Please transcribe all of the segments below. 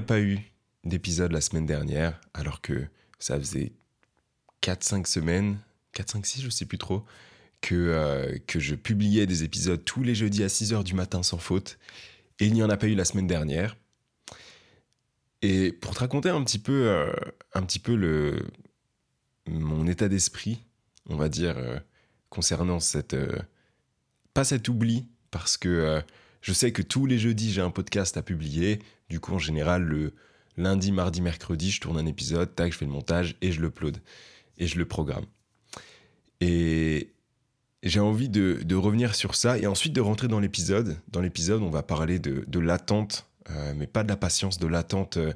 pas eu d'épisode la semaine dernière, alors que ça faisait 4-5 semaines, 4-5-6, je sais plus trop, que, euh, que je publiais des épisodes tous les jeudis à 6h du matin sans faute. Et il n'y en a pas eu la semaine dernière. Et pour te raconter un petit peu, euh, un petit peu le, mon état d'esprit, on va dire, euh, concernant cette... pas cet oubli, parce que je sais que tous les jeudis, j'ai un podcast à publier. Du coup, en général, le lundi, mardi, mercredi, je tourne un épisode, tac, je fais le montage et je l'upload. Et je le programme. Et j'ai envie de, revenir sur ça et ensuite de rentrer dans l'épisode. Dans l'épisode, on va parler de, l'attente, euh, mais pas de la patience, de l'attente, euh,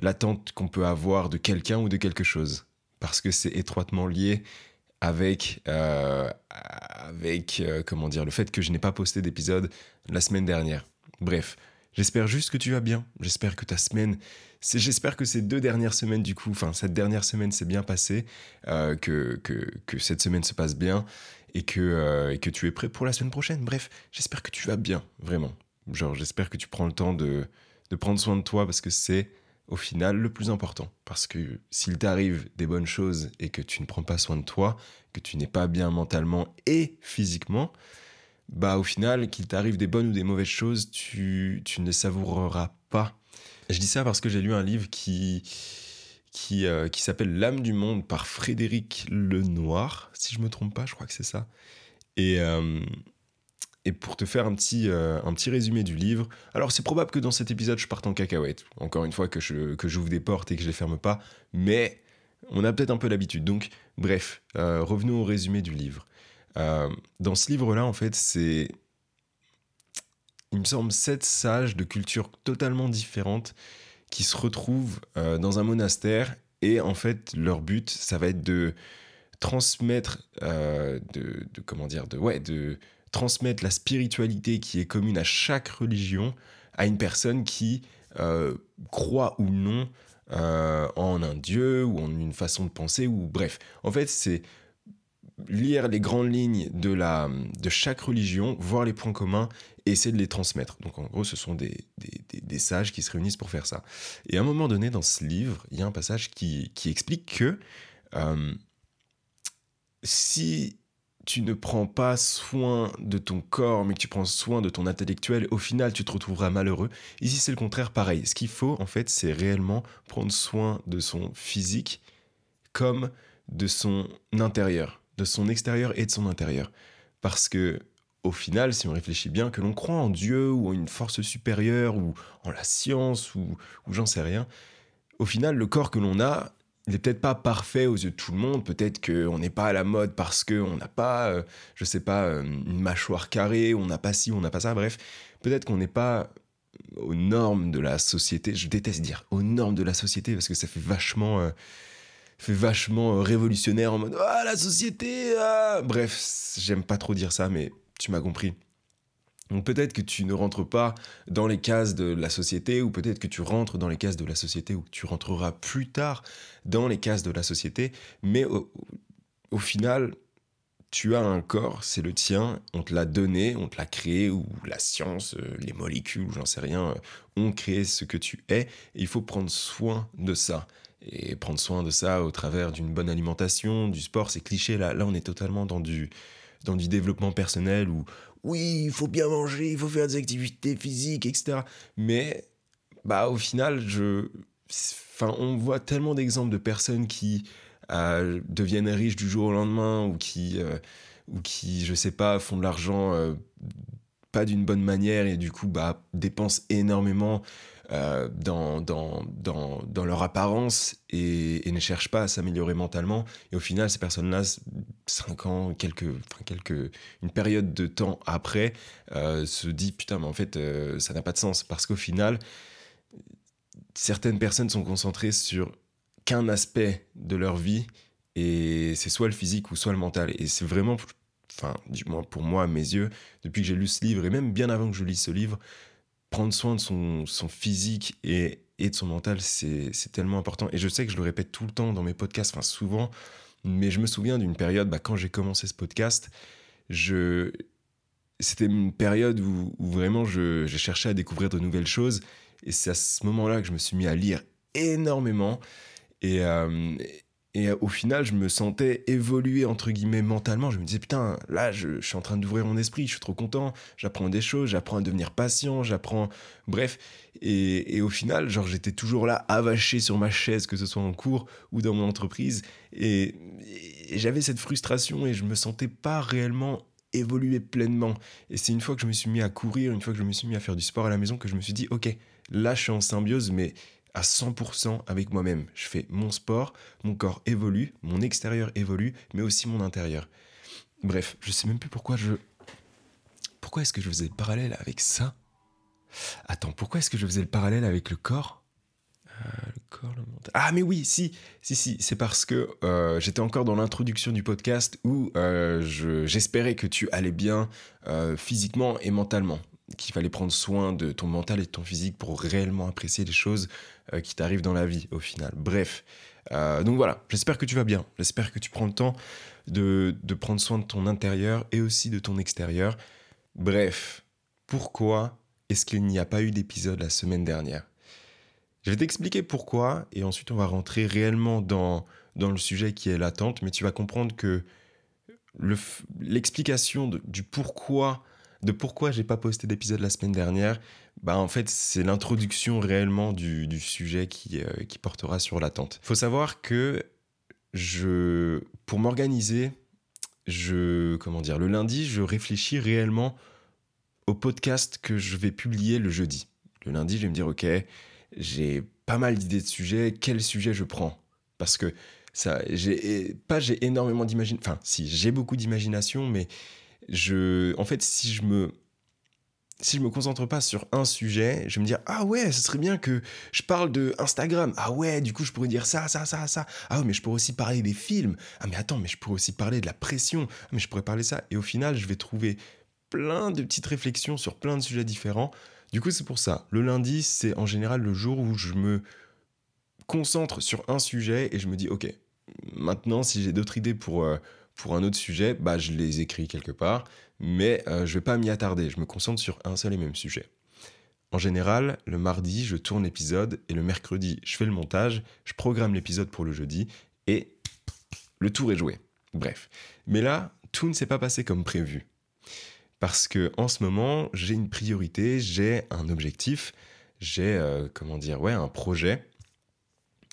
l'attente qu'on peut avoir de quelqu'un ou de quelque chose. Parce que c'est étroitement lié avec, euh, avec comment dire, le fait que je n'ai pas posté d'épisode la semaine dernière. Bref, j'espère juste que tu vas bien. J'espère que ta semaine, j'espère que ces deux dernières semaines du coup, enfin cette dernière semaine s'est bien passée, que, que, que cette semaine se passe bien et que, euh, et que tu es prêt pour la semaine prochaine. Bref, j'espère que tu vas bien, vraiment. Genre, j'espère que tu prends le temps de, de prendre soin de toi parce que c'est au final le plus important. Parce que s'il t'arrive des bonnes choses et que tu ne prends pas soin de toi, que tu n'es pas bien mentalement et physiquement, bah au final, qu'il t'arrive des bonnes ou des mauvaises choses, tu, tu ne savoureras pas. Je dis ça parce que j'ai lu un livre qui, qui, euh, qui s'appelle L'âme du monde par Frédéric Lenoir, si je me trompe pas, je crois que c'est ça. Et, euh, et pour te faire un petit, euh, un petit résumé du livre, alors c'est probable que dans cet épisode je parte en cacahuète, encore une fois que je que j'ouvre des portes et que je les ferme pas, mais on a peut-être un peu l'habitude. Donc bref, revenons au résumé du livre. Dans ce livre-là, en fait, c'est il me semble sept sages de cultures totalement différentes qui se retrouvent euh, dans un monastère. Et en fait leur but ça va être de transmettre euh, de, comment dire de ouais de transmettre la spiritualité qui est commune à chaque religion à une personne qui euh, croit ou non en un dieu ou en une façon de penser ou bref. En fait c'est lire les grandes lignes de, la, de chaque religion, voir les points communs et essayer de les transmettre. Donc en gros, ce sont des, des, sages qui se réunissent pour faire ça. Et à un moment donné, dans ce livre, il y a un passage qui, qui explique que euh, si tu ne prends pas soin de ton corps, mais que tu prends soin de ton intellectuel, au final, tu te retrouveras malheureux. Ici, c'est le contraire, pareil. Ce qu'il faut, en fait, c'est réellement prendre soin de son physique comme de son intérieur de son extérieur et de son intérieur. Parce que, au final, si on réfléchit bien, que l'on croit en Dieu ou en une force supérieure ou en la science ou, j'en sais rien, au final, le corps que l'on a, il n'est peut-être pas parfait aux yeux de tout le monde. Peut-être qu'on n'est pas à la mode parce qu'on n'a pas, euh, je sais pas, euh, une mâchoire carrée, on n'a pas ci, on n'a pas ça. Bref, peut-être qu'on n'est pas aux normes de la société. Je déteste dire aux normes de la société parce que ça fait vachement. Euh, fait vachement euh, révolutionnaire en mode ah la société ah. bref j'aime pas trop dire ça mais tu m'as compris donc peut-être que tu ne rentres pas dans les cases de la société ou peut-être que tu rentres dans les cases de la société ou que tu rentreras plus tard dans les cases de la société mais au, au final tu as un corps, c'est le tien, on te l'a donné, on te l'a créé, ou la science, euh, les molécules, j'en sais rien, euh, ont créé ce que tu es, et il faut prendre soin de ça et prendre soin de ça au travers d'une bonne alimentation, du sport, c'est cliché. Là, là, on est totalement dans du, dans du développement personnel où, oui, il faut bien manger, il faut faire des activités physiques, etc. Mais, bah, au final, je, enfin, on voit tellement d'exemples de personnes qui euh, deviennent riches du jour au lendemain ou qui, euh, ou qui, je sais pas, font de l'argent euh, pas d'une bonne manière et du coup, bah, dépensent énormément euh, dans, dans, dans, leur apparence et, ne cherchent pas à s'améliorer mentalement. Et au final, ces personnes-là, 5 ans, quelques, quelques, une période de temps après, euh, se dit putain, mais en fait, euh, ça n'a pas de sens. Parce qu'au final, certaines personnes sont concentrées sur qu'un aspect de leur vie et c'est soit le physique ou soit le mental. Et c'est vraiment, enfin, du moins pour moi, à mes yeux, depuis que j'ai lu ce livre et même bien avant que je lise ce livre, prendre soin de son, physique et, de son mental, c'est tellement important. Et je sais que je le répète tout le temps dans mes podcasts, enfin souvent, mais je me souviens d'une période, bah, quand j'ai commencé ce podcast, c'était une période où, où vraiment je, je, cherchais à découvrir de nouvelles choses. Et c'est à ce moment-là que je me suis mis à lire énormément. Et, euh, et au final, je me sentais évoluer, entre guillemets, mentalement. Je me disais, putain, là, je, suis en train d'ouvrir mon esprit, je suis trop content, j'apprends des choses, j'apprends à devenir patient, j'apprends... Bref. Et, et, au final, genre, j'étais toujours là, avaché sur ma chaise, que ce soit en cours ou dans mon entreprise. Et, et j'avais cette frustration et je me sentais pas réellement évoluer pleinement. Et c'est une fois que je me suis mis à courir, une fois que je me suis mis à faire du sport à la maison, que je me suis dit, ok, là, je suis en symbiose, mais à 100% avec moi-même. Je fais mon sport, mon corps évolue, mon extérieur évolue, mais aussi mon intérieur. Bref, je sais même plus pourquoi je... Pourquoi est-ce que je faisais le parallèle avec ça? Attends, pourquoi est-ce que je faisais le parallèle avec le corps? Euh, le corps, le mental. Ah mais oui, si, si, si, c'est parce que euh, j'étais encore dans l'introduction du podcast où euh, j'espérais que tu allais bien physiquement et mentalement qu'il fallait prendre soin de ton mental et de ton physique pour réellement apprécier les choses euh, qui t'arrivent dans la vie au final. Bref, euh, donc voilà, j'espère que tu vas bien, j'espère que tu prends le temps de, de prendre soin de ton intérieur et aussi de ton extérieur. Bref, pourquoi est-ce qu'il n'y a pas eu d'épisode la semaine dernière? Je vais t'expliquer pourquoi et ensuite on va rentrer réellement dans, dans le sujet qui est l'attente, mais tu vas comprendre que l'explication du pourquoi de pourquoi j'ai pas posté d'épisode la semaine dernière, bah en fait c'est l'introduction réellement du, sujet qui, euh, qui portera sur l'attente. Il faut savoir que je, pour m'organiser, je, comment dire, le lundi, je réfléchis réellement au podcast que je vais publier le jeudi. Le lundi, je vais me dire, ok, j'ai pas mal d'idées de sujets, quel sujet je prends? Parce que ça, j'ai pas j'ai énormément d'imagination, enfin si, j'ai beaucoup d'imagination, mais je, en fait, si je me si je me concentre pas sur un sujet, je vais me dire ah ouais, ce serait bien que je parle de Instagram. Ah ouais, du coup je pourrais dire ça, ça, ça, ça. Ah ouais, mais je pourrais aussi parler des films. Ah mais attends, mais je pourrais aussi parler de la pression. Ah mais je pourrais parler ça. Et au final, je vais trouver plein de petites réflexions sur plein de sujets différents. Du coup, c'est pour ça. Le lundi, c'est en général le jour où je me concentre sur un sujet et je me dis ok, maintenant si j'ai d'autres idées pour euh, pour un autre sujet, bah, je les écris quelque part, mais euh, je vais pas m'y attarder, je me concentre sur un seul et même sujet. En général, le mardi, je tourne l'épisode et le mercredi, je fais le montage, je programme l'épisode pour le jeudi et le tour est joué. Bref. Mais là, tout ne s'est pas passé comme prévu. Parce que en ce moment, j'ai une priorité, j'ai un objectif, j'ai euh, comment dire, ouais, un projet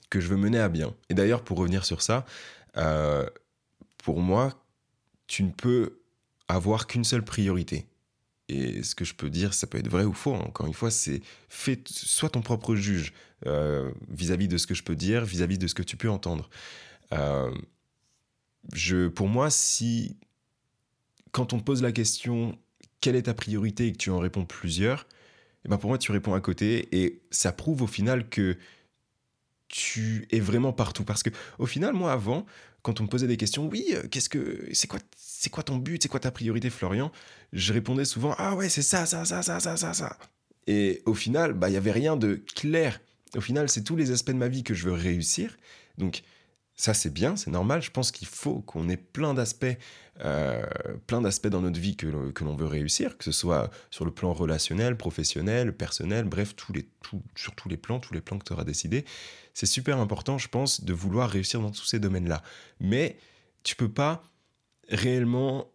que je veux mener à bien. Et d'ailleurs, pour revenir sur ça, euh, pour moi, tu ne peux avoir qu'une seule priorité. Et ce que je peux dire, ça peut être vrai ou faux. Hein. Encore une fois, c'est fais, sois ton propre juge euh, vis-à-vis de ce que je peux dire, vis-à-vis de ce que tu peux entendre. Euh, je, pour moi, si quand on te pose la question quelle est ta priorité et que tu en réponds plusieurs, et eh ben pour moi, tu réponds à côté et ça prouve au final que tu es vraiment partout. Parce que au final, moi, avant, quand on me posait des questions, oui, euh, qu'est-ce que c'est quoi, c'est quoi ton but, c'est quoi ta priorité, Florian? Je répondais souvent, ah ouais, c'est ça, ça, ça, ça, ça, ça, ça. Et au final, bah, il y avait rien de clair. Au final, c'est tous les aspects de ma vie que je veux réussir. Donc, ça, c'est bien, c'est normal. Je pense qu'il faut qu'on ait plein d'aspects, euh, plein d'aspects dans notre vie que, l'on veut réussir, que ce soit sur le plan relationnel, professionnel, personnel, bref, sur tous les plans, tous les plans que tu auras décidé c'est super important, je pense, de vouloir réussir dans tous ces domaines-là. Mais tu peux pas réellement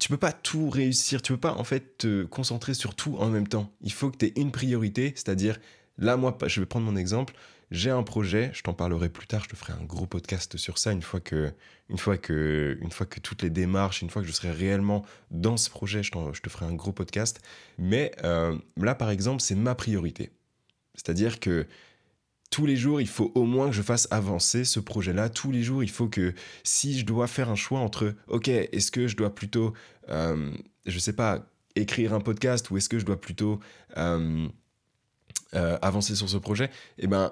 tu peux pas tout réussir, tu peux pas en fait te concentrer sur tout en même temps. Il faut que tu aies une priorité, c'est-à-dire là moi je vais prendre mon exemple, j'ai un projet, je t'en parlerai plus tard, je te ferai un gros podcast sur ça une fois que une fois que une fois que toutes les démarches, une fois que je serai réellement dans ce projet, je, te ferai un gros podcast. Mais euh, là par exemple, c'est ma priorité. C'est-à-dire que tous les jours, il faut au moins que je fasse avancer ce projet-là. Tous les jours, il faut que si je dois faire un choix entre, ok, est-ce que je dois plutôt, euh, je sais pas, écrire un podcast ou est-ce que je dois plutôt euh, euh, avancer sur ce projet, eh ben,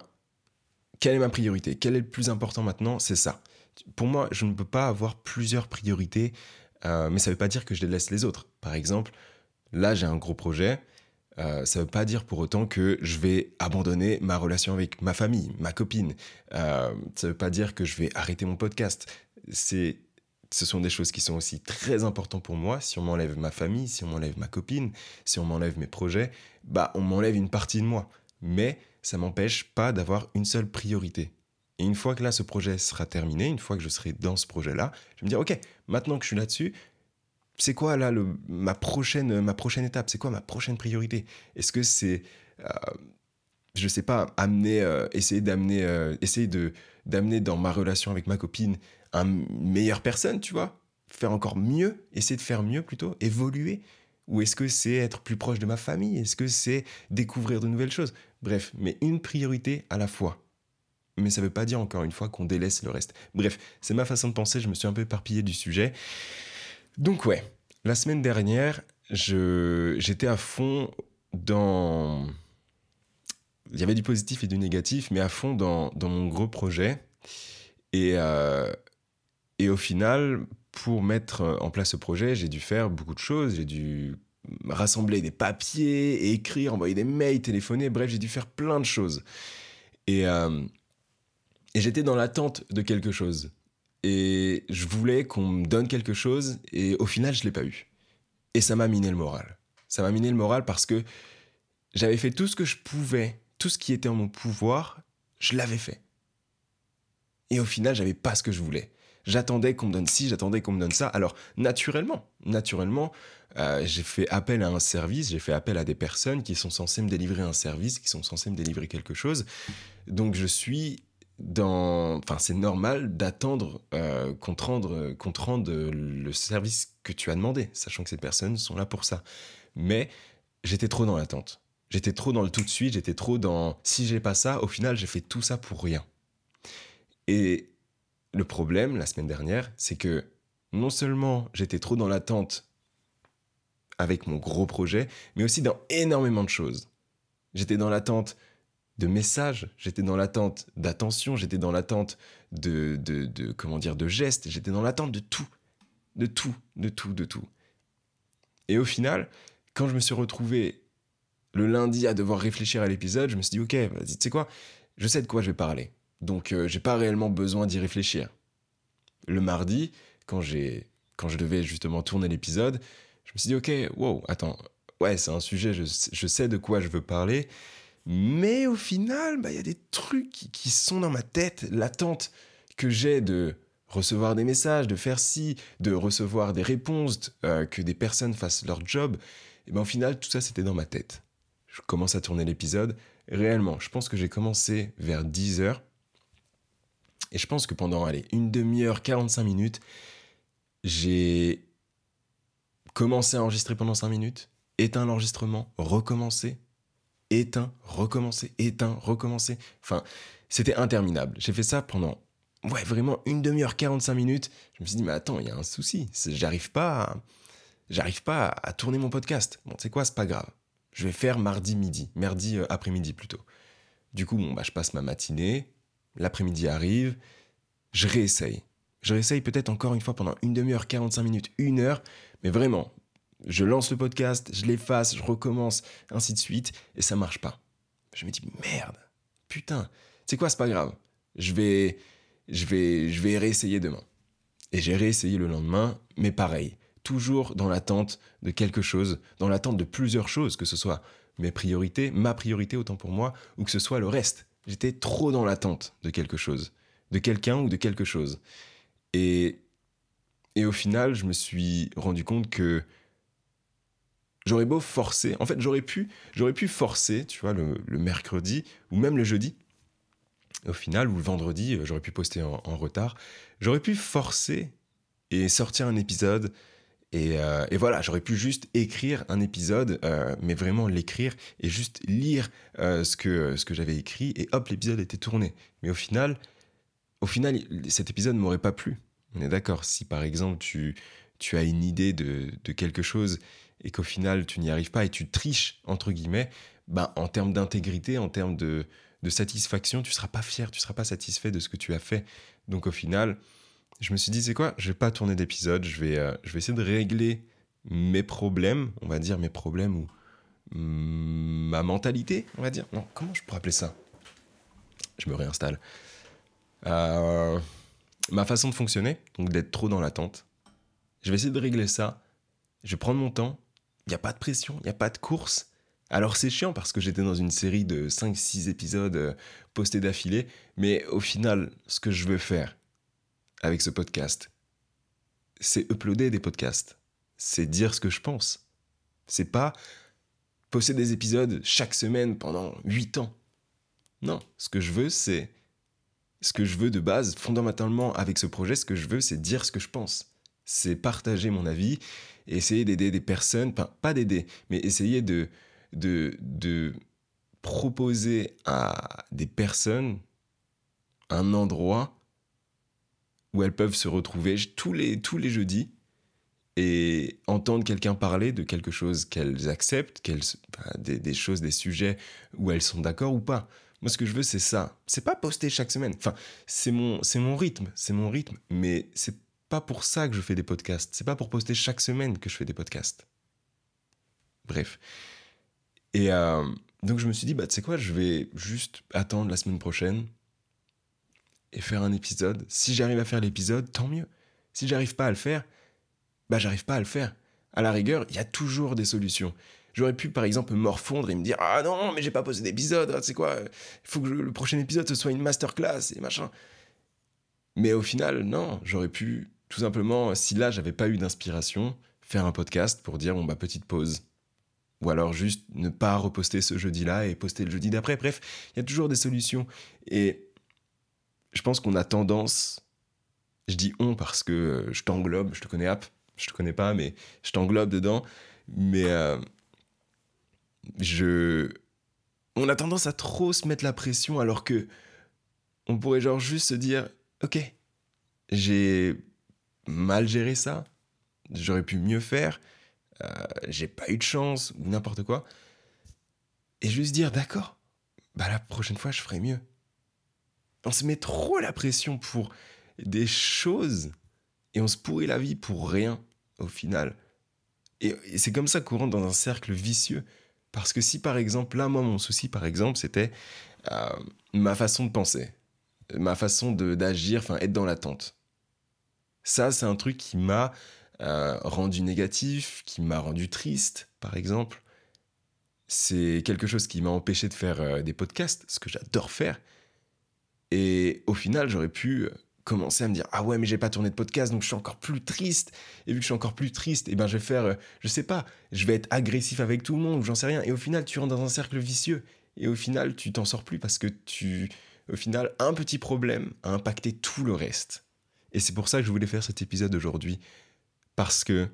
quelle est ma priorité? Quel est le plus important maintenant? C'est ça. Pour moi, je ne peux pas avoir plusieurs priorités, mais ça ne veut pas dire que je délaisse les autres. Par exemple, là, j'ai un gros projet. Euh, ça ne veut pas dire pour autant que je vais abandonner ma relation avec ma famille, ma copine. Euh, ça ne veut pas dire que je vais arrêter mon podcast. C'est ce sont des choses qui sont aussi très importantes pour moi. Si on m'enlève ma famille, si on m'enlève ma copine, si on m'enlève mes projets, bah on m'enlève une partie de moi. Mais ça m'empêche pas d'avoir une seule priorité. Et une fois que là, ce projet sera terminé, une fois que je serai dans ce projet-là, je vais me dire, OK, maintenant que je suis là-dessus, c'est quoi là ma, prochaine, ma prochaine étape? C'est quoi ma prochaine priorité? Est-ce que c'est, euh, je sais pas, amener, euh, essayer d'amener, euh, essayer de d'amener dans ma relation avec ma copine une meilleure personne, tu vois? Faire encore mieux, essayer de faire mieux plutôt, évoluer? Ou est-ce que c'est être plus proche de ma famille? Est-ce que c'est découvrir de nouvelles choses? Bref, mais une priorité à la fois. Mais ça ne veut pas dire encore une fois qu'on délaisse le reste. Bref, c'est ma façon de penser, je me suis un peu éparpillé du sujet. Donc ouais, la semaine dernière, j'étais à fond dans... Il y avait du positif et du négatif, mais à fond dans, dans mon gros projet. Et, euh, et au final, pour mettre en place ce projet, j'ai dû faire beaucoup de choses. J'ai dû rassembler des papiers, écrire, envoyer des mails, téléphoner. Bref, j'ai dû faire plein de choses. Et, euh, et j'étais dans l'attente de quelque chose. Et je voulais qu'on me donne quelque chose. Et au final, je ne l'ai pas eu. Et ça m'a miné le moral. Ça m'a miné le moral parce que j'avais fait tout ce que je pouvais, tout ce qui était en mon pouvoir, je l'avais fait. Et au final, j'avais pas ce que je voulais. J'attendais qu'on me donne ci, j'attendais qu'on me donne ça. Alors, naturellement, naturellement, euh, j'ai fait appel à un service, j'ai fait appel à des personnes qui sont censées me délivrer un service, qui sont censées me délivrer quelque chose. Donc, je suis dans... Enfin, c'est normal d'attendre euh, qu'on te, rende, le service que tu as demandé, sachant que ces personnes sont là pour ça. Mais j'étais trop dans l'attente. J'étais trop dans le tout de suite, j'étais trop dans... Si j'ai pas ça, au final, j'ai fait tout ça pour rien. Et le problème, la semaine dernière, c'est que non seulement j'étais trop dans l'attente avec mon gros projet, mais aussi dans énormément de choses. J'étais dans l'attente de messages, j'étais dans l'attente d'attention, j'étais dans l'attente de, de, comment dire, de gestes, j'étais dans l'attente de tout, de tout, de tout, de tout. Et au final, quand je me suis retrouvé le lundi à devoir réfléchir à l'épisode, je me suis dit, ok, vas-y, tu sais quoi, je sais de quoi je vais parler. Donc, euh, j'ai pas réellement besoin d'y réfléchir. Le mardi, quand, j'ai, quand je devais justement tourner l'épisode, je me suis dit, ok, wow, attends, ouais, c'est un sujet, je, sais de quoi je veux parler, mais au final, bah, il y a des trucs qui, sont dans ma tête, l'attente que j'ai de recevoir des messages, de faire ci, de recevoir des réponses, euh, que des personnes fassent leur job. Et ben au final, tout ça, c'était dans ma tête. Je commence à tourner l'épisode. Réellement, je pense que j'ai commencé vers 10 heures. Et je pense que pendant, allez, une demi-heure, 45 minutes, j'ai commencé à enregistrer pendant 5 minutes, éteint l'enregistrement, recommencé, éteint, recommencer, éteint, recommencer. Enfin, c'était interminable. J'ai fait ça pendant, ouais, vraiment une demi-heure, 45 minutes. Je me suis dit, mais attends, il y a un souci. J'arrive pas à, j'arrive pas à tourner mon podcast. Bon, tu sais quoi, c'est pas grave. Je vais faire mardi midi, mardi euh, après-midi plutôt. Du coup, bon, bah, je passe ma matinée, l'après-midi arrive, je réessaye. Je réessaye peut-être encore une fois pendant une demi-heure, 45 minutes, une heure, mais vraiment, je lance le podcast, je l'efface, je recommence, ainsi de suite, et ça marche pas. Je me dis, merde, putain, c'est quoi, c'est pas grave. Je vais, je vais, je vais réessayer demain. Et j'ai réessayé le lendemain, mais pareil, toujours dans l'attente de quelque chose, dans l'attente de plusieurs choses, que ce soit mes priorités, ma priorité autant pour moi, ou que ce soit le reste. J'étais trop dans l'attente de quelque chose, de quelqu'un ou de quelque chose. Et, et au final, je me suis rendu compte que j'aurais beau forcer, en fait, j'aurais pu, j'aurais pu forcer, tu vois, le, mercredi ou même le jeudi. Au final, ou le vendredi, euh, j'aurais pu poster en, retard. J'aurais pu forcer et sortir un épisode euh, et, voilà, j'aurais pu juste écrire un épisode, euh, mais vraiment l'écrire et juste lire euh, ce que, ce que j'avais écrit, et hop, l'épisode était tourné. Mais au final, au final, cet épisode ne m'aurait pas plu. On est d'accord. Si par exemple, tu, tu as une idée de, de quelque chose et qu'au final, tu n'y arrives pas et tu triches, entre guillemets, ben, en termes d'intégrité, en termes de, de satisfaction, tu ne seras pas fier, tu ne seras pas satisfait de ce que tu as fait. Donc au final, je me suis dit, c'est quoi Je vais pas tourner d'épisode, je vais, euh, je vais essayer de régler mes problèmes, on va dire mes problèmes ou ma mentalité, on va dire. Non, comment je pourrais appeler ça? Je me réinstalle. Euh, ma façon de fonctionner, donc d'être trop dans l'attente. Je vais essayer de régler ça. Je vais prendre mon temps. Il n'y a pas de pression, il n'y a pas de course. Alors c'est chiant parce que j'étais dans une série de 5-6 épisodes euh, postés d'affilée, mais au final, ce que je veux faire avec ce podcast, c'est uploader des podcasts. C'est dire ce que je pense. C'est pas poster des épisodes chaque semaine pendant 8 ans. Non, ce que je veux, c'est. Ce que je veux de base, fondamentalement, avec ce projet, ce que je veux, c'est dire ce que je pense. C'est partager mon avis, essayer d'aider des personnes, enfin, pas d'aider, mais essayer de, de, de proposer à des personnes un endroit où elles peuvent se retrouver tous les, tous les jeudis et entendre quelqu'un parler de quelque chose qu'elles acceptent, qu'elles, des, des, choses, des sujets où elles sont d'accord ou pas. Moi, ce que je veux, c'est ça. C'est pas poster chaque semaine. Enfin, c'est mon, c'est mon rythme, c'est mon rythme. Mais c'est pas pour ça que je fais des podcasts. C'est pas pour poster chaque semaine que je fais des podcasts. Bref. Et euh, donc, je me suis dit, bah, tu sais quoi, je vais juste attendre la semaine prochaine et faire un épisode. Si j'arrive à faire l'épisode, tant mieux. Si j'arrive pas à le faire, bah j'arrive pas à le faire. À la rigueur, il y a toujours des solutions. J'aurais pu par exemple morfondre et me dire ah non mais j'ai pas posé d'épisode, c'est quoi Il faut que le prochain épisode ce soit une masterclass et machin. Mais au final non, j'aurais pu tout simplement si là j'avais pas eu d'inspiration faire un podcast pour dire bon bah petite pause. Ou alors juste ne pas reposter ce jeudi-là et poster le jeudi d'après. Bref, il y a toujours des solutions. Et je pense qu'on a tendance, je dis on parce que je t'englobe, je te connais app, je te connais pas, mais je t'englobe dedans. Mais euh, je, on a tendance à trop se mettre la pression alors que on pourrait genre juste se dire, ok, j'ai mal géré ça, j'aurais pu mieux faire, euh, j'ai pas eu de chance n'importe quoi, et juste dire, d'accord, bah la prochaine fois je ferai mieux. On se met trop la pression pour des choses et on se pourrit la vie pour rien au final. Et, c'est comme ça qu'on rentre dans un cercle vicieux. Parce que si par exemple, là, moi, mon souci, par exemple, c'était euh, ma façon de penser, ma façon d'agir, enfin, être dans l'attente. Ça, c'est un truc qui m'a euh, rendu négatif, qui m'a rendu triste, par exemple. C'est quelque chose qui m'a empêché de faire euh, des podcasts, ce que j'adore faire. Et au final, j'aurais pu commencer à me dire ah ouais mais j'ai pas tourné de podcast donc je suis encore plus triste. Et vu que je suis encore plus triste et eh ben je vais faire euh, je sais pas je vais être agressif avec tout le monde j'en sais rien. Et au final tu rentres dans un cercle vicieux. Et au final tu t'en sors plus parce que tu au final un petit problème a impacté tout le reste. Et c'est pour ça que je voulais faire cet épisode aujourd'hui. Parce que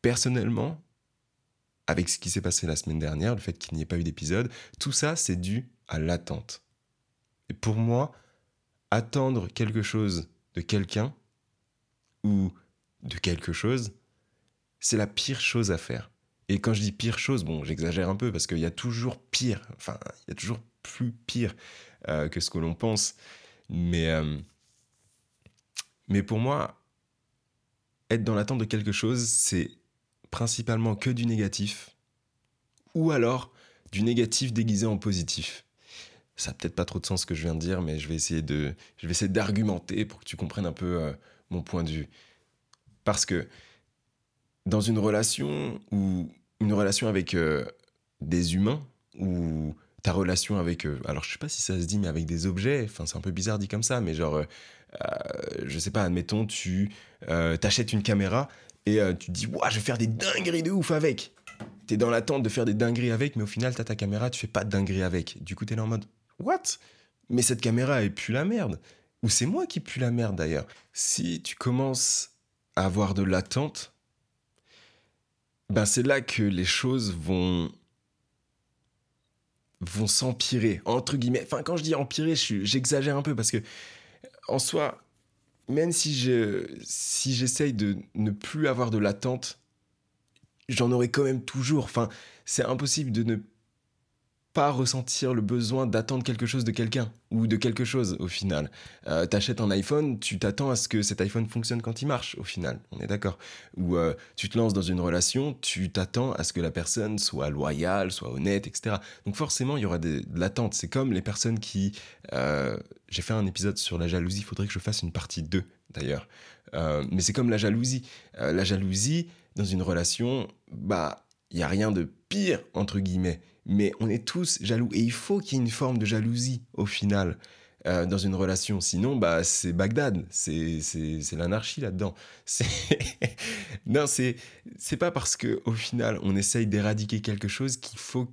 personnellement avec ce qui s'est passé la semaine dernière le fait qu'il n'y ait pas eu d'épisode tout ça c'est dû à l'attente. Et pour moi attendre quelque chose de quelqu'un ou de quelque chose, c'est la pire chose à faire. Et quand je dis pire chose, bon, j'exagère un peu parce qu'il y a toujours pire, enfin, il y a toujours plus pire euh, que ce que l'on pense. Mais, euh, mais pour moi, être dans l'attente de quelque chose, c'est principalement que du négatif ou alors du négatif déguisé en positif ça n'a peut-être pas trop de sens ce que je viens de dire, mais je vais essayer de, je vais essayer d'argumenter pour que tu comprennes un peu euh, mon point de vue. Parce que dans une relation ou une relation avec euh, des humains ou ta relation avec, euh, alors je sais pas si ça se dit, mais avec des objets, enfin c'est un peu bizarre dit comme ça, mais genre, je sais pas, admettons, tu t'achètes une caméra et tu te dis, je vais faire des dingueries de ouf avec. T'es dans l'attente de faire des dingueries avec, mais au final, t'as ta caméra, tu fais pas de dingueries avec. Du coup, t'es là en mode, What? Mais cette caméra, elle pue la merde. Ou c'est moi qui pue la merde d'ailleurs. Si tu commences à avoir de l'attente, ben c'est là que les choses vont vont s'empirer entre guillemets. Enfin quand je dis empirer, j'exagère un peu parce que en soi, même si je si j'essaye de ne plus avoir de l'attente, j'en aurai quand même toujours. Enfin, c'est impossible de ne pas ressentir le besoin d'attendre quelque chose de quelqu'un ou de quelque chose au final. Euh, T'achètes un iPhone, tu t'attends à ce que cet iPhone fonctionne quand il marche au final, on est d'accord. Ou euh, tu te lances dans une relation, tu t'attends à ce que la personne soit loyale, soit honnête, etc. Donc forcément, il y aura de, l'attente. C'est comme les personnes qui... Euh, j'ai fait un épisode sur la jalousie, il faudrait que je fasse une partie 2 d'ailleurs. Euh, mais c'est comme la jalousie. La jalousie, dans une relation, bah, il n'y a rien de pire, entre guillemets. Mais on est tous jaloux. Et il faut qu'il y ait une forme de jalousie, au final, euh, dans une relation. Sinon, bah, c'est Bagdad. C'est, l'anarchie là-dedans. Non, c'est, pas parce qu'au final, on essaye d'éradiquer quelque chose qu'il faut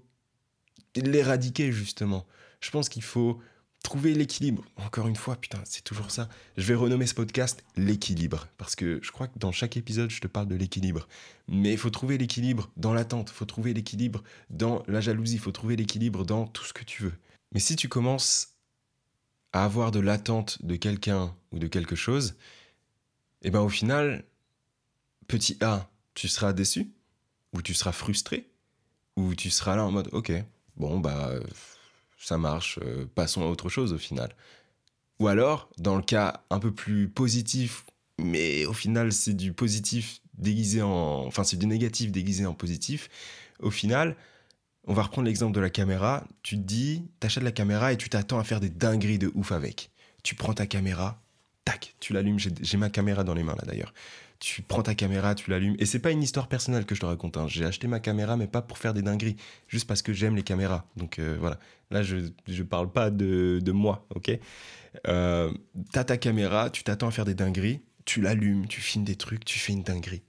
l'éradiquer, justement. Je pense qu'il faut trouver l'équilibre. Encore une fois, putain, c'est toujours ça. Je vais renommer ce podcast l'équilibre. Parce que je crois que dans chaque épisode, je te parle de l'équilibre. Mais il faut trouver l'équilibre dans l'attente. Faut trouver l'équilibre dans la jalousie. Faut trouver l'équilibre dans tout ce que tu veux. Mais si tu commences à avoir de l'attente de quelqu'un ou de quelque chose, eh ben au final, petit A, tu seras déçu, ou tu seras frustré, ou tu seras là en mode, ok, bon, bah ça marche, euh, passons à autre chose au final. Ou alors, dans le cas un peu plus positif, mais au final c'est du positif déguisé en... Enfin c'est du négatif déguisé en positif, au final, on va reprendre l'exemple de la caméra, tu te dis, t'achètes la caméra et tu t'attends à faire des dingueries de ouf avec. Tu prends ta caméra, tac, tu l'allumes, j'ai ma caméra dans les mains là d'ailleurs tu prends ta caméra, tu l'allumes. Et c'est pas une histoire personnelle que je te raconte. Hein. J'ai acheté ma caméra, mais pas pour faire des dingueries, juste parce que j'aime les caméras. Donc euh, voilà. Là, je ne parle pas de, de moi, ok? Euh, T'as ta caméra, tu t'attends à faire des dingueries, tu l'allumes, tu filmes des trucs, tu fais une dinguerie.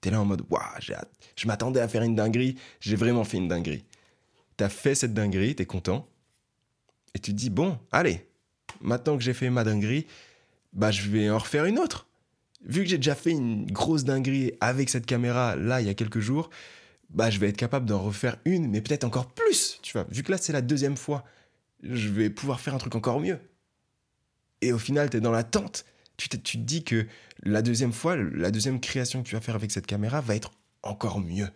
T'es là en mode, waouh, je m'attendais à faire une dinguerie, j'ai vraiment fait une dinguerie. T'as fait cette dinguerie, t'es content, et tu te dis, bon, allez, maintenant que j'ai fait ma dinguerie, bah je vais en refaire une autre vu que j'ai déjà fait une grosse dinguerie avec cette caméra là il y a quelques jours, bah je vais être capable d'en refaire une, mais peut-être encore plus, tu vois. Vu que là c'est la deuxième fois, je vais pouvoir faire un truc encore mieux. Et au final, tu es dans l'attente. Tu, tu te dis que la deuxième fois, la deuxième création que tu vas faire avec cette caméra va être encore mieux.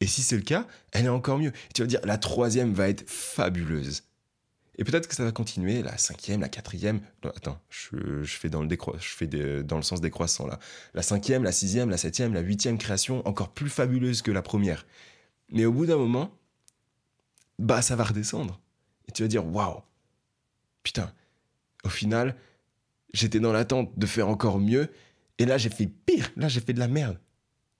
Et si c'est le cas, elle est encore mieux. tu vas dire, la troisième va être fabuleuse. Et peut-être que ça va continuer, la cinquième, la quatrième. attends, je, fais, dans le, décro je fais dans le sens décroissant là. La cinquième, la sixième, la septième, la huitième création, encore plus fabuleuse que la première. Mais au bout d'un moment, bah ça va redescendre. Et tu vas dire, waouh, putain, au final, j'étais dans l'attente de faire encore mieux. Et là, j'ai fait pire. Là, j'ai fait de la merde.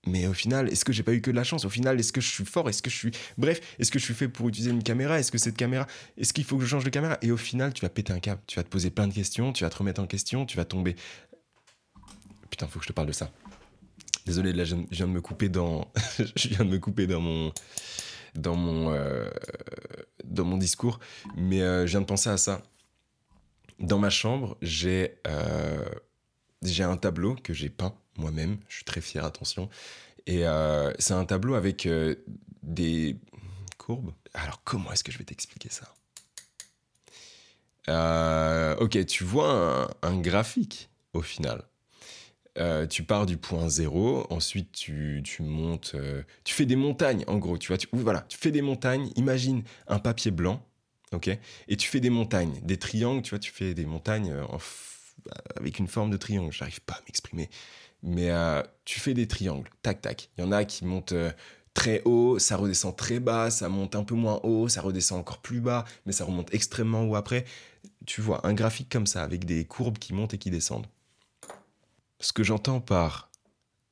Mais au final, est-ce que j'ai pas eu que de la chance? Au final, est-ce que je suis fort? Est-ce que je suis. Bref, est-ce que je suis fait pour utiliser une caméra? Est-ce que cette caméra. Est-ce qu'il faut que je change de caméra? Et au final, tu vas péter un câble. Tu vas te poser plein de questions, tu vas te remettre en question, tu vas tomber. Putain, faut que je te parle de ça. Désolé, là, je viens de me couper dans. je viens de me couper dans mon. Dans mon. Euh, dans mon discours. Mais euh, je viens de penser à ça. Dans ma chambre, j'ai. Euh, j'ai un tableau que j'ai peint moi-même. Je suis très fier, attention. Et euh, c'est un tableau avec euh, des courbes. Alors, comment est-ce que je vais t'expliquer ça? Euh, Ok, tu vois un, graphique au final. tu pars du point zéro, ensuite tu, tu montes, tu fais des montagnes en gros, tu vois, tu, voilà, tu fais des montagnes, imagine un papier blanc, ok, et tu fais des montagnes, des triangles, tu vois, tu fais des montagnes avec une forme de triangle, j'arrive pas à m'exprimer, mais euh, tu fais des triangles, tac tac. Il y en a qui montent euh, très haut, ça redescend très bas, ça monte un peu moins haut, ça redescend encore plus bas, mais ça remonte extrêmement haut après. Tu vois, un graphique comme ça, avec des courbes qui montent et qui descendent. Ce que j'entends par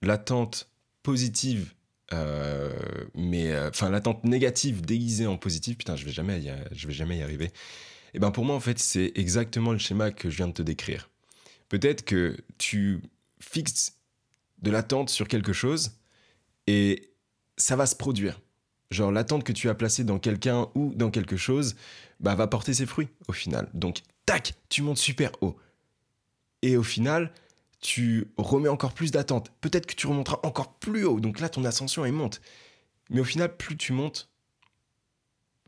l'attente positive, euh, mais enfin l'attente négative déguisée en positive, putain, je vais jamais, y, je vais jamais y arriver. Et eh ben pour moi en fait, c'est exactement le schéma que je viens de te décrire. Peut-être que tu fixes de l'attente sur quelque chose et ça va se produire. Genre l'attente que tu as placée dans quelqu'un ou dans quelque chose bah, va porter ses fruits au final. Donc tac, tu montes super haut. Et au final, tu remets encore plus d'attente. Peut-être que tu remonteras encore plus haut. Donc là, ton ascension, elle monte. Mais au final, plus tu montes,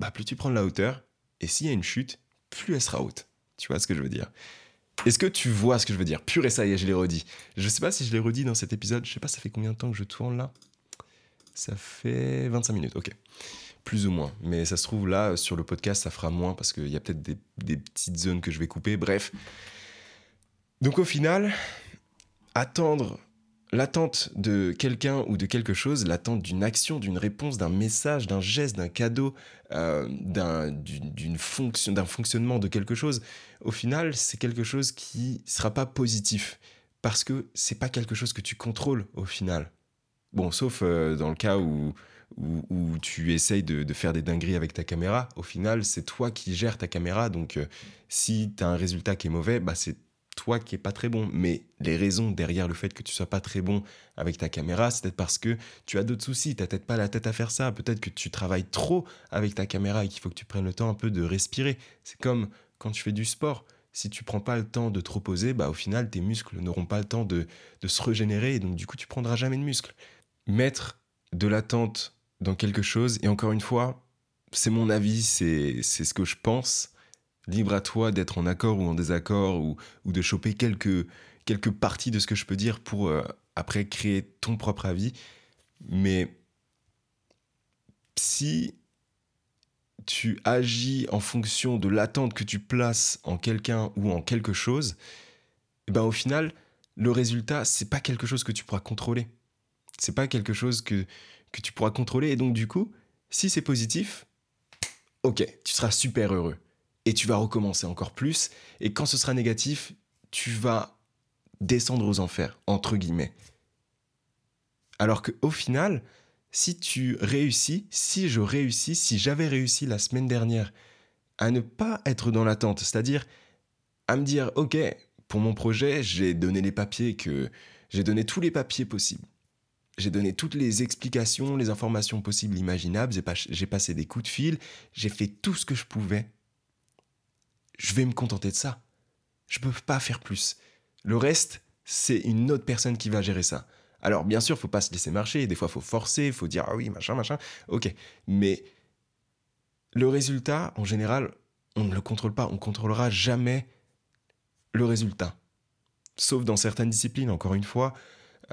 bah, plus tu prends de la hauteur. Et s'il y a une chute, plus elle sera haute. Tu vois ce que je veux dire? Est-ce que tu vois ce que je veux dire? Pur et ça y est, je l'ai redit. Je sais pas si je l'ai redit dans cet épisode. Je sais pas, ça fait combien de temps que je tourne là? Ça fait 25 minutes, ok. Plus ou moins. Mais ça se trouve là, sur le podcast, ça fera moins parce qu'il y a peut-être des, petites zones que je vais couper. Bref. Donc au final, attendre l'attente de quelqu'un ou de quelque chose, l'attente d'une action, d'une réponse, d'un message, d'un geste, d'un cadeau, euh, d'une fonction, d'un fonctionnement de quelque chose, au final, c'est quelque chose qui sera pas positif parce que c'est pas quelque chose que tu contrôles au final. Bon, sauf euh, dans le cas où, où, tu essayes de, faire des dingueries avec ta caméra. Au final, c'est toi qui gères ta caméra. Donc, euh, si tu as un résultat qui est mauvais, bah, c'est toi qui est pas très bon. Mais les raisons derrière le fait que tu sois pas très bon avec ta caméra, c'est peut-être parce que tu as d'autres soucis. Tu peut-être pas la tête à faire ça. Peut-être que tu travailles trop avec ta caméra et qu'il faut que tu prennes le temps un peu de respirer. C'est comme quand tu fais du sport. Si tu prends pas le temps de te reposer, bah au final tes muscles n'auront pas le temps de, de se régénérer et donc du coup tu prendras jamais de muscles. Mettre de l'attente dans quelque chose, et encore une fois, c'est mon avis, c'est ce que je pense, libre à toi d'être en accord ou en désaccord ou, de choper quelques, quelques parties de ce que je peux dire pour euh, après créer ton propre avis. Mais si tu agis en fonction de l'attente que tu places en quelqu'un ou en quelque chose, et eh ben au final, le résultat, c'est pas quelque chose que tu pourras contrôler. C'est pas quelque chose que, que tu pourras contrôler. Et donc, du coup, si c'est positif, ok, tu seras super heureux et tu vas recommencer encore plus. Et quand ce sera négatif, tu vas descendre aux enfers, entre guillemets. Alors qu'au final, si tu réussis, si je réussis, si j'avais réussi la semaine dernière à ne pas être dans l'attente, c'est-à-dire à me dire, ok, pour mon projet, j'ai donné les papiers que j'ai donné tous les papiers possibles. J'ai donné toutes les explications, les informations possibles, imaginables. J'ai passé des coups de fil. J'ai fait tout ce que je pouvais je vais me contenter de ça. Je ne peux pas faire plus. Le reste, c'est une autre personne qui va gérer ça. Alors, bien sûr, faut pas se laisser marcher. Des fois, faut forcer, faut dire ah oui, machin, machin. Ok. Mais le résultat, en général, on ne le contrôle pas. On contrôlera jamais le résultat. Sauf dans certaines disciplines, encore une fois,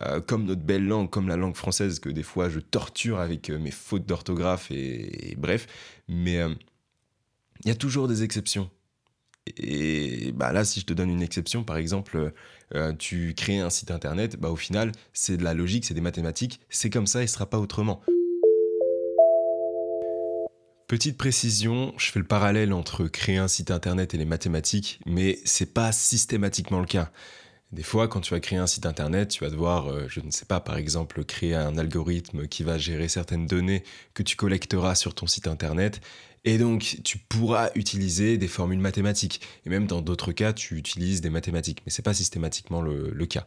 euh, comme notre belle langue, comme la langue française, que des fois je torture avec euh, mes fautes d'orthographe et, bref. Mais euh, il y a toujours des exceptions. Et bah là, si je te donne une exception, par exemple, euh, tu crées un site internet, bah au final, c'est de la logique, c'est des mathématiques, c'est comme ça, il ne sera pas autrement. Petite précision, je fais le parallèle entre créer un site internet et les mathématiques, mais c'est pas systématiquement le cas. Des fois, quand tu vas créer un site internet, tu vas devoir, euh, je ne sais pas, par exemple, créer un algorithme qui va gérer certaines données que tu collecteras sur ton site internet. Et donc, tu pourras utiliser des formules mathématiques. Et même dans d'autres cas, tu utilises des mathématiques. Mais ce n'est pas systématiquement le, cas.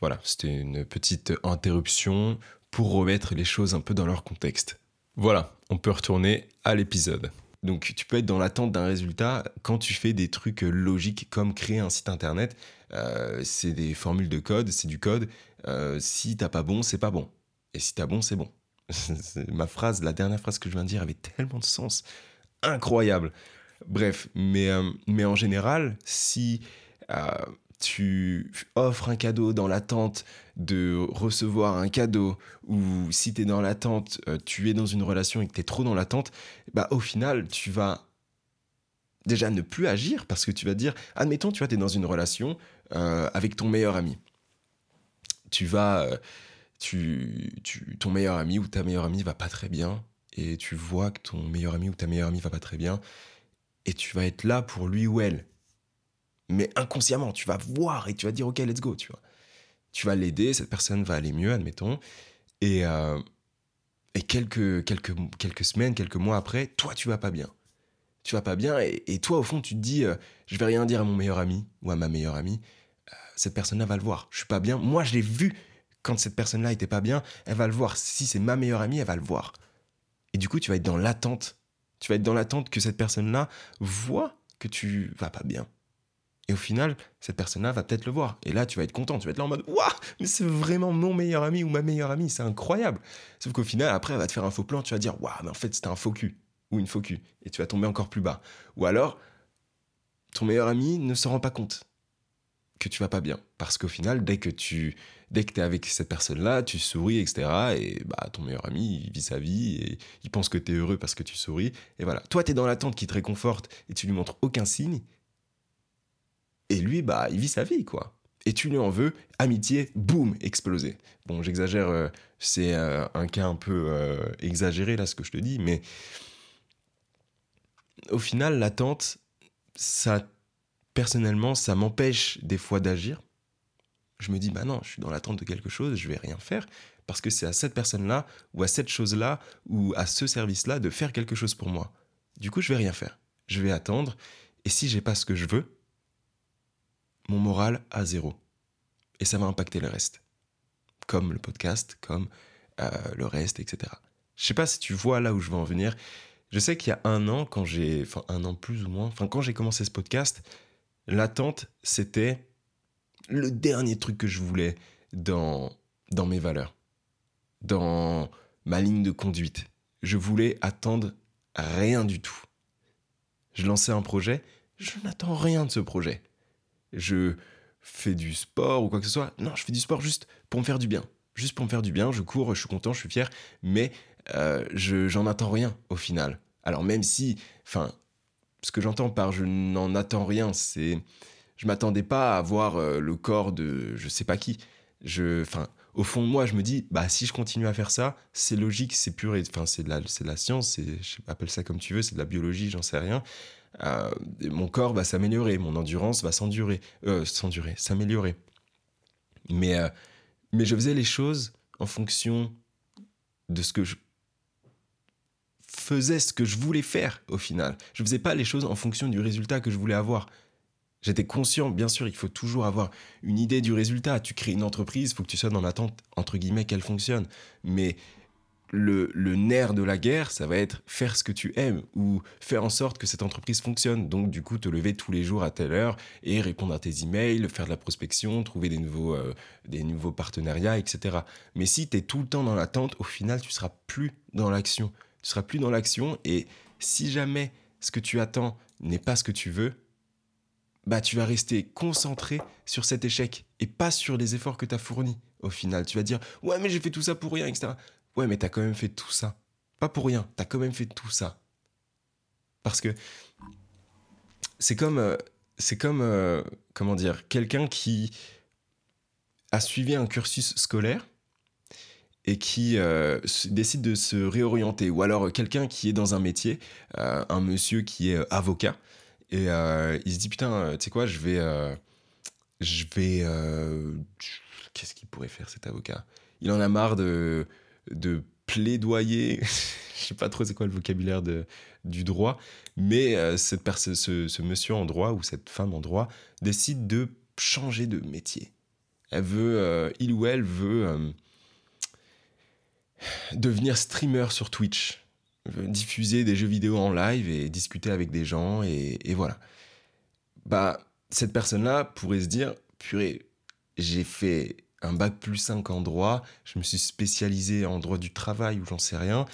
Voilà, c'était une petite interruption pour remettre les choses un peu dans leur contexte. Voilà, on peut retourner à l'épisode. Donc tu peux être dans l'attente d'un résultat quand tu fais des trucs logiques comme créer un site internet. Euh, c'est des formules de code, c'est du code. Euh, si t'as pas bon, c'est pas bon. Et si t'as bon, c'est bon. Ma phrase, la dernière phrase que je viens de dire avait tellement de sens. Incroyable. Bref, mais, euh, mais en général, si tu offres un cadeau dans l'attente de recevoir un cadeau, ou si tu es dans l'attente, euh, tu es dans une relation et que tu es trop dans l'attente, bah au final, tu vas déjà ne plus agir parce que tu vas dire, admettons, tu vois, tu es dans une relation euh, avec ton meilleur ami. Tu vas, euh, tu, ton meilleur ami ou ta meilleure amie va pas très bien et tu vois que ton meilleur ami ou ta meilleure amie va pas très bien et tu vas être là pour lui ou elle mais inconsciemment, tu vas voir et tu vas dire, OK, let's go, tu vois. Tu vas l'aider, cette personne va aller mieux, admettons. Et, euh, et quelques, quelques, quelques semaines, quelques mois après, toi, tu vas pas bien. Tu vas pas bien et, toi, au fond, tu te dis, euh, je vais rien dire à mon meilleur ami ou à ma meilleure amie. Euh, cette personne-là va le voir. Je suis pas bien. Moi, je l'ai vu quand cette personne-là était pas bien. Elle va le voir. Si c'est ma meilleure amie, elle va le voir. Et du coup, tu vas être dans l'attente. Tu vas être dans l'attente que cette personne-là voit que tu vas pas bien. Et au final, cette personne-là va peut-être le voir. Et là, tu vas être content. Tu vas être là en mode Waouh, mais c'est vraiment mon meilleur ami ou ma meilleure amie. C'est incroyable. Sauf qu'au final, après, elle va te faire un faux plan. Tu vas dire Waouh, mais en fait, c'était un faux cul ou une faux cul. Et tu vas tomber encore plus bas. Ou alors, ton meilleur ami ne se rend pas compte que tu vas pas bien. Parce qu'au final, dès que tu dès que es avec cette personne-là, tu souris, etc. Et bah, ton meilleur ami, il vit sa vie et il pense que tu es heureux parce que tu souris. Et voilà. Toi, tu es dans l'attente qui te réconforte et tu lui montres aucun signe. Et lui, bah, il vit sa vie, quoi. et tu lui en veux, amitié, boum, explosé. Bon, j'exagère, euh, c'est euh, un cas un peu euh, exagéré là ce que je te dis, mais au final, l'attente, ça, personnellement, ça m'empêche des fois d'agir. Je me dis, bah non, je suis dans l'attente de quelque chose, je vais rien faire, parce que c'est à cette personne-là, ou à cette chose-là, ou à ce service-là de faire quelque chose pour moi. Du coup, je vais rien faire. Je vais attendre, et si j'ai pas ce que je veux, mon moral à zéro. Et ça va impacter le reste. Comme le podcast, comme euh, le reste, etc. Je sais pas si tu vois là où je veux en venir. Je sais qu'il y a un an, quand j'ai, enfin un an plus ou moins, enfin quand j'ai commencé ce podcast, l'attente c'était le dernier truc que je voulais dans dans mes valeurs, dans ma ligne de conduite. Je voulais attendre rien du tout. Je lançais un projet, je n'attends rien de ce projet. Je fais du sport ou quoi que ce soit. Non, je fais du sport juste pour me faire du bien. Juste pour me faire du bien, je cours, je suis content, je suis fier, mais euh, je, j'en attends rien au final. Alors même si, enfin, ce que j'entends par je n'en attends rien, c'est je m'attendais pas à voir euh, le corps de je sais pas qui. Je, enfin, au fond de moi, je me dis, bah si je continue à faire ça, c'est logique, c'est pur, enfin c'est de la, c'est de la science, je appelle ça comme tu veux, c'est de la biologie, j'en sais rien. Euh, mon corps va s'améliorer, mon endurance va s'endurer, euh, s'endurer, s'améliorer. Mais, mais je faisais les choses en fonction de ce que je faisais, ce que je voulais faire au final. Je faisais pas les choses en fonction du résultat que je voulais avoir. J'étais conscient, bien sûr, il faut toujours avoir une idée du résultat. Tu crées une entreprise, il faut que tu sois dans l'attente, entre guillemets, qu'elle fonctionne. Mais le, nerf de la guerre, ça va être faire ce que tu aimes ou faire en sorte que cette entreprise fonctionne. Donc, du coup, te lever tous les jours à telle heure et répondre à tes emails, faire de la prospection, trouver des nouveaux, euh, partenariats, etc. Mais si tu es tout le temps dans l'attente, au final, tu seras plus dans l'action. Tu seras plus dans l'action et si jamais ce que tu attends n'est pas ce que tu veux, bah tu vas rester concentré sur cet échec et pas sur les efforts que tu as fournis au final. Tu vas dire ouais mais j'ai fait tout ça pour rien, etc. Ouais mais tu as quand même fait tout ça. Pas pour rien, tu as quand même fait tout ça. Parce que c'est comme, euh, c'est comme euh, comment dire, quelqu'un qui a suivi un cursus scolaire et qui euh, décide de se réorienter. Ou alors quelqu'un qui est dans un métier, un monsieur qui est avocat, et euh, il se dit putain, euh, tu sais quoi, je vais, euh, je vais, qu'est-ce qu'il pourrait faire cet avocat? Il en a marre de de plaidoyer. je sais pas trop c'est quoi le vocabulaire de, du droit, mais cette ce, ce, monsieur en droit ou cette femme en droit décide de changer de métier. Elle veut, il ou elle veut devenir streamer sur Twitch diffuser des jeux vidéo en live et discuter avec des gens et, voilà. Bah, cette personne-là pourrait se dire, purée, j'ai fait un bac plus 5 en droit, je me suis spécialisé en droit du travail ou j'en sais rien,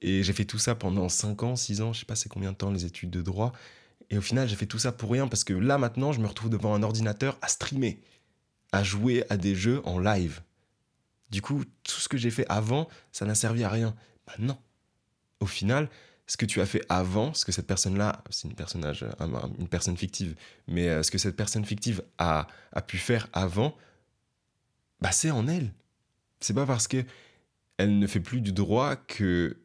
et j'ai fait tout ça pendant 5 ans, 6 ans, je sais pas c'est combien de temps les études de droit, et au final j'ai fait tout ça pour rien parce que là maintenant je me retrouve devant un ordinateur à streamer, à jouer à des jeux en live. Du coup, tout ce que j'ai fait avant, ça n'a servi à rien. Bah non, au final, ce que tu as fait avant, ce que cette personne-là, c'est une, personnage, une personne fictive, mais euh, ce que cette personne fictive a, pu faire avant, bah c'est en elle. C'est pas parce que elle ne fait plus du droit que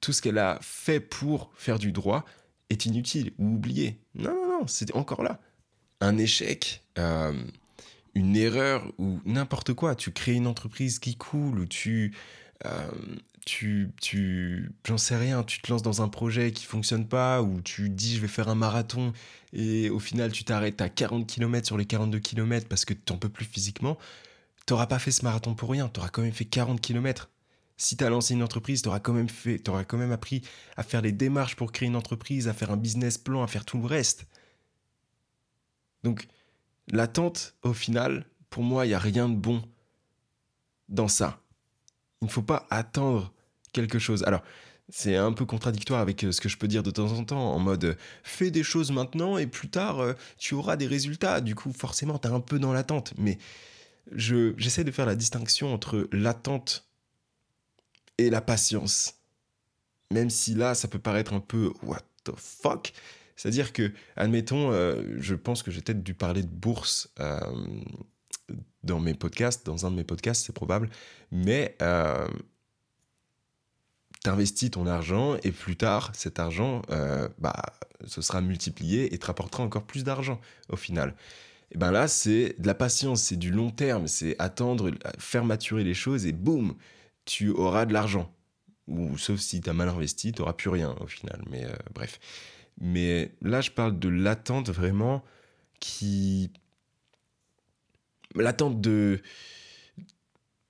tout ce qu'elle a fait pour faire du droit est inutile ou oublié. Non, non, non, c'est encore là. Un échec, euh, une erreur ou n'importe quoi. Tu crées une entreprise qui coule ou tu, euh, tu, tu j'en sais rien, tu te lances dans un projet qui fonctionne pas, ou tu dis je vais faire un marathon, et au final tu t'arrêtes à 40 km sur les 42 km parce que tu n'en peux plus physiquement, t'auras pas fait ce marathon pour rien, tu auras quand même fait 40 km. Si tu as lancé une entreprise, tu auras quand même fait, auras quand même appris à faire les démarches pour créer une entreprise, à faire un business plan, à faire tout le reste. Donc, l'attente, au final, pour moi, il n'y a rien de bon dans ça. Il ne faut pas attendre quelque chose. Alors, c'est un peu contradictoire avec euh, ce que je peux dire de temps en temps, en mode euh, fais des choses maintenant et plus tard euh, tu auras des résultats. Du coup, forcément, tu es un peu dans l'attente. Mais je, j'essaie de faire la distinction entre l'attente et la patience. Même si là, ça peut paraître un peu what the fuck, C'est-à-dire que, admettons, euh, je pense que j'ai peut-être dû parler de bourse euh, dans mes podcasts, dans un de mes podcasts, c'est probable, mais euh, t'investis ton argent et plus tard, cet argent, bah, ce sera multiplié et te rapportera encore plus d'argent au final. Et ben là, c'est de la patience, c'est du long terme, c'est attendre, faire maturer les choses et boum, tu auras de l'argent. Ou sauf si tu as mal investi, tu n'auras plus rien au final. Mais bref. Mais là, je parle de l'attente vraiment qui. L'attente de.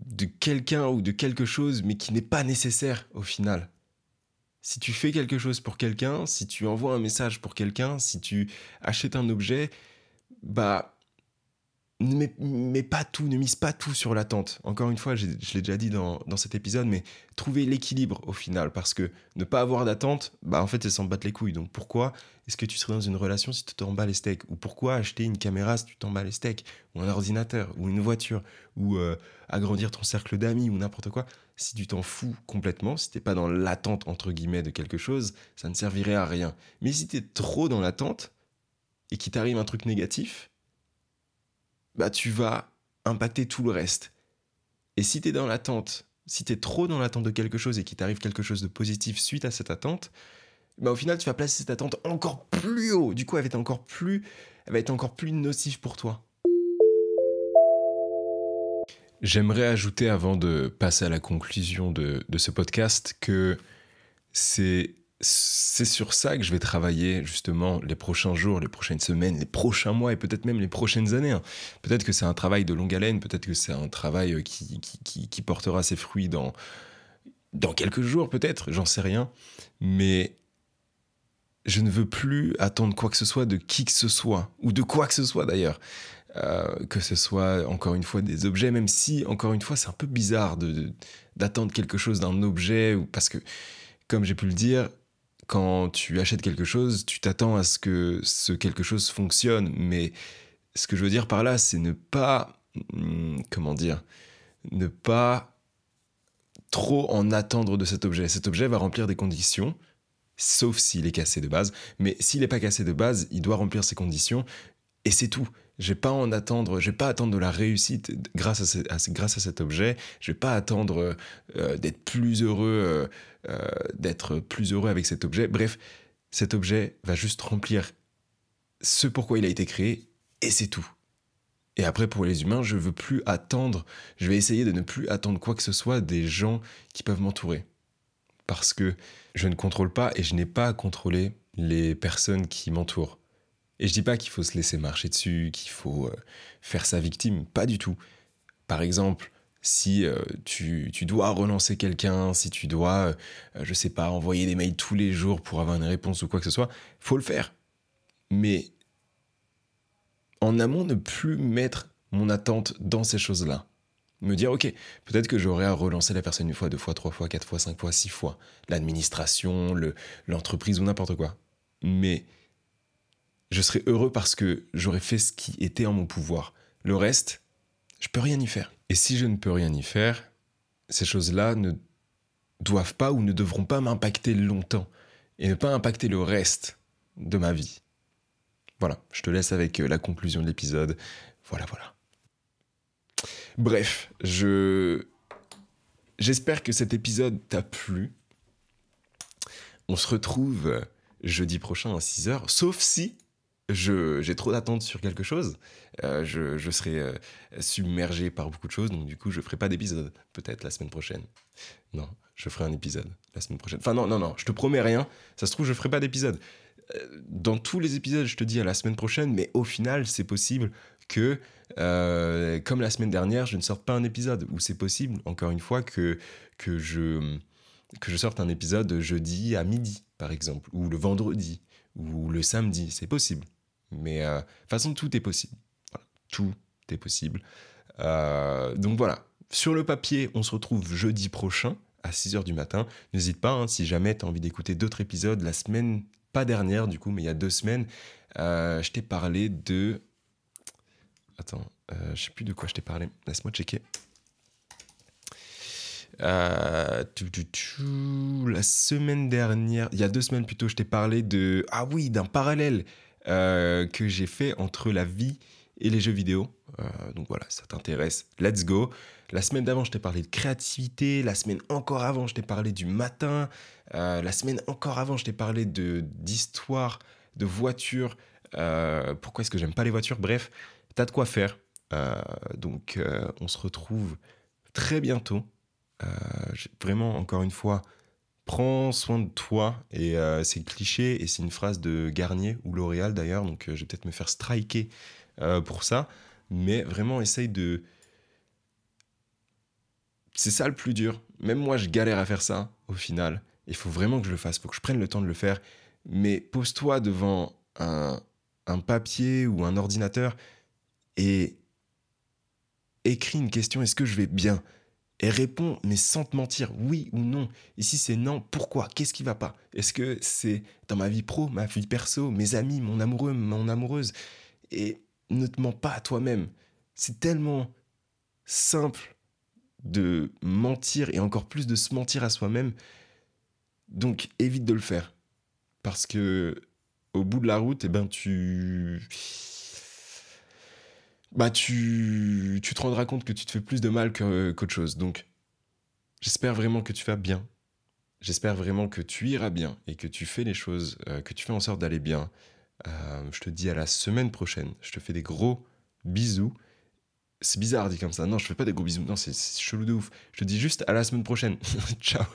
de quelqu'un ou de quelque chose, mais qui n'est pas nécessaire au final. Si tu fais quelque chose pour quelqu'un, si tu envoies un message pour quelqu'un, si tu achètes un objet, bah ne mets, pas tout, ne mise pas tout sur l'attente. Encore une fois, je l'ai déjà dit dans, cet épisode, mais trouver l'équilibre au final, parce que ne pas avoir d'attente, bah en fait, elle s'en battent les couilles. Donc pourquoi est-ce que tu serais dans une relation si tu t'en bats les steaks? Ou pourquoi acheter une caméra si tu t'en bats les steaks? Ou un ordinateur, ou une voiture, ou euh, agrandir ton cercle d'amis, ou n'importe quoi? Si tu t'en fous complètement, si t'es pas dans l'attente, entre guillemets, de quelque chose, ça ne servirait à rien. Mais si tu es trop dans l'attente, et qu'il t'arrive un truc négatif, bah tu vas impacter tout le reste. Et si tu es dans l'attente, si tu es trop dans l'attente de quelque chose et qu'il t'arrive quelque chose de positif suite à cette attente, bah au final tu vas placer cette attente encore plus haut. Du coup, elle va être encore plus, elle va être encore plus nocive pour toi. J'aimerais ajouter avant de passer à la conclusion de, de ce podcast que c'est c'est sur ça que je vais travailler justement les prochains jours, les prochaines semaines, les prochains mois et peut-être même les prochaines années. Hein. Peut-être que c'est un travail de longue haleine, peut-être que c'est un travail euh, qui, qui, portera ses fruits dans, dans quelques jours, peut-être, j'en sais rien. Mais je ne veux plus attendre quoi que ce soit de qui que ce soit, ou de quoi que ce soit d'ailleurs. Euh, que ce soit encore une fois des objets, même si encore une fois c'est un peu bizarre de, d'attendre quelque chose d'un objet, ou parce que comme j'ai pu le dire, quand tu achètes quelque chose, tu t'attends à ce que ce quelque chose fonctionne. Mais ce que je veux dire par là, c'est ne pas, hmm, comment dire, ne pas trop en attendre de cet objet. Cet objet va remplir des conditions, sauf s'il est cassé de base. Mais s'il n'est pas cassé de base, il doit remplir ses conditions. Et c'est tout. Je vais pas en attendre, je vais pas attendre de la réussite grâce à, cet objet. Je vais pas attendre euh, d'être plus heureux, euh, euh, d'être plus heureux avec cet objet. Bref, cet objet va juste remplir ce pourquoi il a été créé et c'est tout. Et après, pour les humains, je veux plus attendre. Je vais essayer de ne plus attendre quoi que ce soit des gens qui peuvent m'entourer. Parce que je ne contrôle pas et je n'ai pas à contrôler les personnes qui m'entourent. Et je dis pas qu'il faut se laisser marcher dessus, qu'il faut euh, faire sa victime, pas du tout. Par exemple, si euh, tu, dois relancer quelqu'un, si tu dois, euh, je sais pas, envoyer des mails tous les jours pour avoir une réponse ou quoi que ce soit, faut le faire. Mais en amont, ne plus mettre mon attente dans ces choses-là. Me dire, ok, peut-être que j'aurai à relancer la personne une fois, deux fois, trois fois, quatre fois, cinq fois, six fois. L'administration, l'entreprise ou n'importe quoi. Mais je serai heureux parce que j'aurai fait ce qui était en mon pouvoir. Le reste, je peux rien y faire. Et si je ne peux rien y faire, ces choses-là ne doivent pas ou ne devront pas m'impacter longtemps et ne pas impacter le reste de ma vie. Voilà, je te laisse avec euh, la conclusion de l'épisode. Voilà, voilà. Bref, je j'espère que cet épisode t'a plu. On se retrouve jeudi prochain à 6h, sauf si j'ai trop d'attentes sur quelque chose, euh, je, je, serai euh, submergé par beaucoup de choses, donc du coup, je ferai pas d'épisode, peut-être la semaine prochaine. Non, je ferai un épisode la semaine prochaine. Enfin, non, non, non, je te promets rien. Ça se trouve, je ferai pas d'épisode. Euh, dans tous les épisodes, je te dis à la semaine prochaine, mais au final, c'est possible que, comme la semaine dernière, je ne sorte pas un épisode, ou c'est possible, encore une fois, que, que, je, que je sorte un épisode jeudi à midi, par exemple, ou le vendredi, ou le samedi, c'est possible. Mais euh, de toute façon, tout est possible. tout est possible. Euh, donc voilà, sur le papier, on se retrouve jeudi prochain à 6h du matin. N'hésite pas, hein, si jamais tu as envie d'écouter d'autres épisodes, la semaine, pas dernière du coup, mais il y a deux semaines, euh, je t'ai parlé de... Attends, je sais plus de quoi je t'ai parlé. Laisse-moi checker. Euh, la semaine dernière, il y a deux semaines plutôt, je t'ai parlé de. Ah oui, d'un parallèle euh, que j'ai fait entre la vie et les jeux vidéo. Euh, donc voilà, ça t'intéresse, let's go. La semaine d'avant, je t'ai parlé de créativité. La semaine encore avant, je t'ai parlé du matin. la semaine encore avant, je t'ai parlé de d'histoire, de voiture. pourquoi est-ce que j'aime pas les voitures? Bref, t'as de quoi faire. donc on se retrouve très bientôt euh, vraiment, encore une fois, prends soin de toi. Et euh, c'est cliché et c'est une phrase de Garnier ou L'Oréal d'ailleurs. Donc euh, je vais peut-être me faire striker pour ça. Mais vraiment, essaye de. C'est ça le plus dur. Même moi, je galère à faire ça au final. Il faut vraiment que je le fasse. Il faut que je prenne le temps de le faire. Mais pose-toi devant un, un papier ou un ordinateur et écris une question. Est-ce que je vais bien? Et réponds, mais sans te mentir, oui ou non. Ici, c'est non. Pourquoi? Qu'est-ce qui va pas? Est-ce que c'est dans ma vie pro, ma vie perso, mes amis, mon amoureux, mon amoureuse? Et ne te mens pas à toi-même. C'est tellement simple de mentir et encore plus de se mentir à soi-même. Donc, évite de le faire. Parce que au bout de la route, eh ben, tu bah tu, tu te rendras compte que tu te fais plus de mal qu'autre chose. Donc, j'espère vraiment que tu vas bien. J'espère vraiment que tu iras bien et que tu fais les choses, euh, que tu fais en sorte d'aller bien. Euh, je te dis à la semaine prochaine. Je te fais des gros bisous. C'est bizarre dit comme ça. Non, je fais pas des gros bisous. Non, c'est chelou de ouf. Je te dis juste à la semaine prochaine. Ciao.